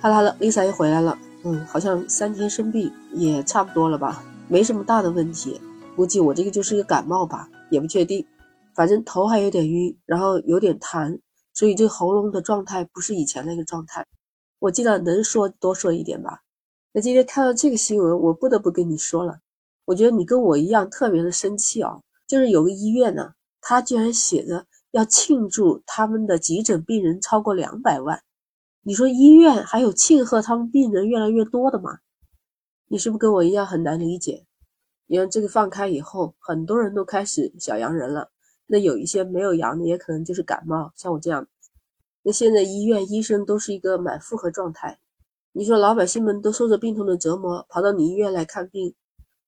哈啦了，Lisa 又回来了。嗯，好像三天生病也差不多了吧，没什么大的问题。估计我这个就是一个感冒吧，也不确定。反正头还有点晕，然后有点痰，所以这喉咙的状态不是以前那个状态。我尽量能说多说一点吧。那今天看到这个新闻，我不得不跟你说了。我觉得你跟我一样特别的生气啊，就是有个医院呢，他居然写着要庆祝他们的急诊病人超过两百万。你说医院还有庆贺他们病人越来越多的吗？你是不是跟我一样很难理解？你看这个放开以后，很多人都开始小阳人了。那有一些没有阳的，也可能就是感冒，像我这样。那现在医院医生都是一个满负荷状态。你说老百姓们都受着病痛的折磨，跑到你医院来看病，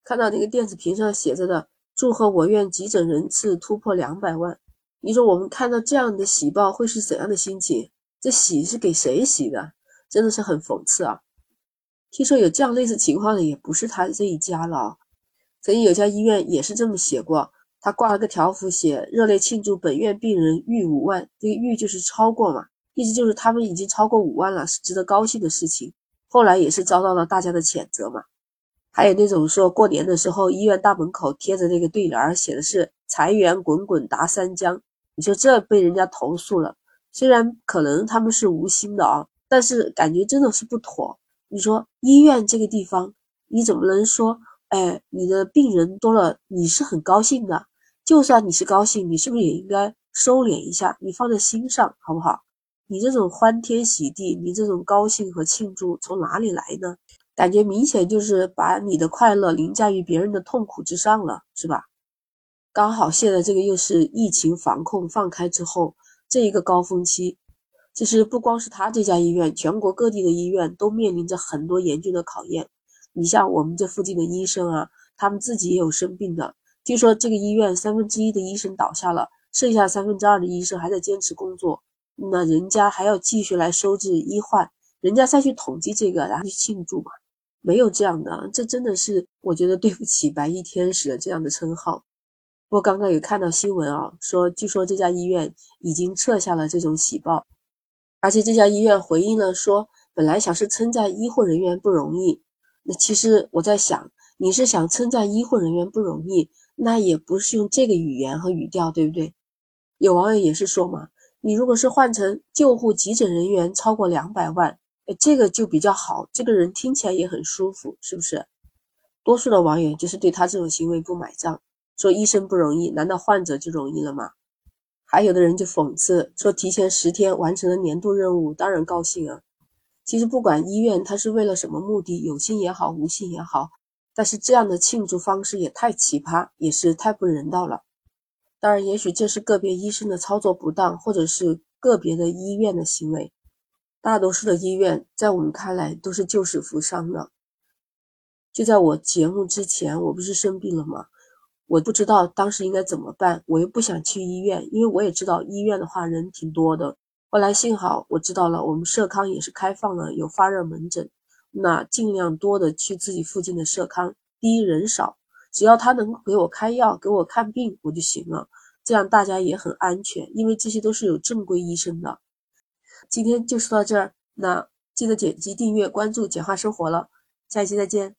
看到那个电子屏上写着的“祝贺我院急诊人次突破两百万”，你说我们看到这样的喜报会是怎样的心情？这喜是给谁喜的？真的是很讽刺啊！听说有这样类似情况的也不是他这一家了。曾经有家医院也是这么写过，他挂了个条幅，写“热烈庆祝本院病人逾五万”，这个逾就是超过嘛，意思就是他们已经超过五万了，是值得高兴的事情。后来也是遭到了大家的谴责嘛。还有那种说过年的时候医院大门口贴着那个对联，写的是“财源滚滚达三江”，你说这被人家投诉了。虽然可能他们是无心的啊，但是感觉真的是不妥。你说医院这个地方，你怎么能说，哎，你的病人多了，你是很高兴的？就算你是高兴，你是不是也应该收敛一下？你放在心上好不好？你这种欢天喜地，你这种高兴和庆祝从哪里来呢？感觉明显就是把你的快乐凌驾于别人的痛苦之上了，是吧？刚好现在这个又是疫情防控放开之后。这一个高峰期，其实不光是他这家医院，全国各地的医院都面临着很多严峻的考验。你像我们这附近的医生啊，他们自己也有生病的。据说这个医院三分之一的医生倒下了，剩下三分之二的医生还在坚持工作。那人家还要继续来收治医患，人家再去统计这个，然后去庆祝嘛？没有这样的，这真的是我觉得对不起白衣天使的这样的称号。不过刚刚有看到新闻啊，说据说这家医院已经撤下了这种喜报，而且这家医院回应了说，本来想是称赞医护人员不容易，那其实我在想，你是想称赞医护人员不容易，那也不是用这个语言和语调，对不对？有网友也是说嘛，你如果是换成救护急诊人员超过两百万，哎，这个就比较好，这个人听起来也很舒服，是不是？多数的网友就是对他这种行为不买账。说医生不容易，难道患者就容易了吗？还有的人就讽刺说，提前十天完成了年度任务，当然高兴啊。其实不管医院他是为了什么目的，有心也好，无心也好，但是这样的庆祝方式也太奇葩，也是太不人道了。当然，也许这是个别医生的操作不当，或者是个别的医院的行为。大多数的医院在我们看来都是救死扶伤的。就在我节目之前，我不是生病了吗？我不知道当时应该怎么办，我又不想去医院，因为我也知道医院的话人挺多的。后来幸好我知道了，我们社康也是开放了有发热门诊，那尽量多的去自己附近的社康。第一人少，只要他能给我开药、给我看病，我就行了。这样大家也很安全，因为这些都是有正规医生的。今天就说到这儿，那记得点击订阅、关注简化生活了，下一期再见。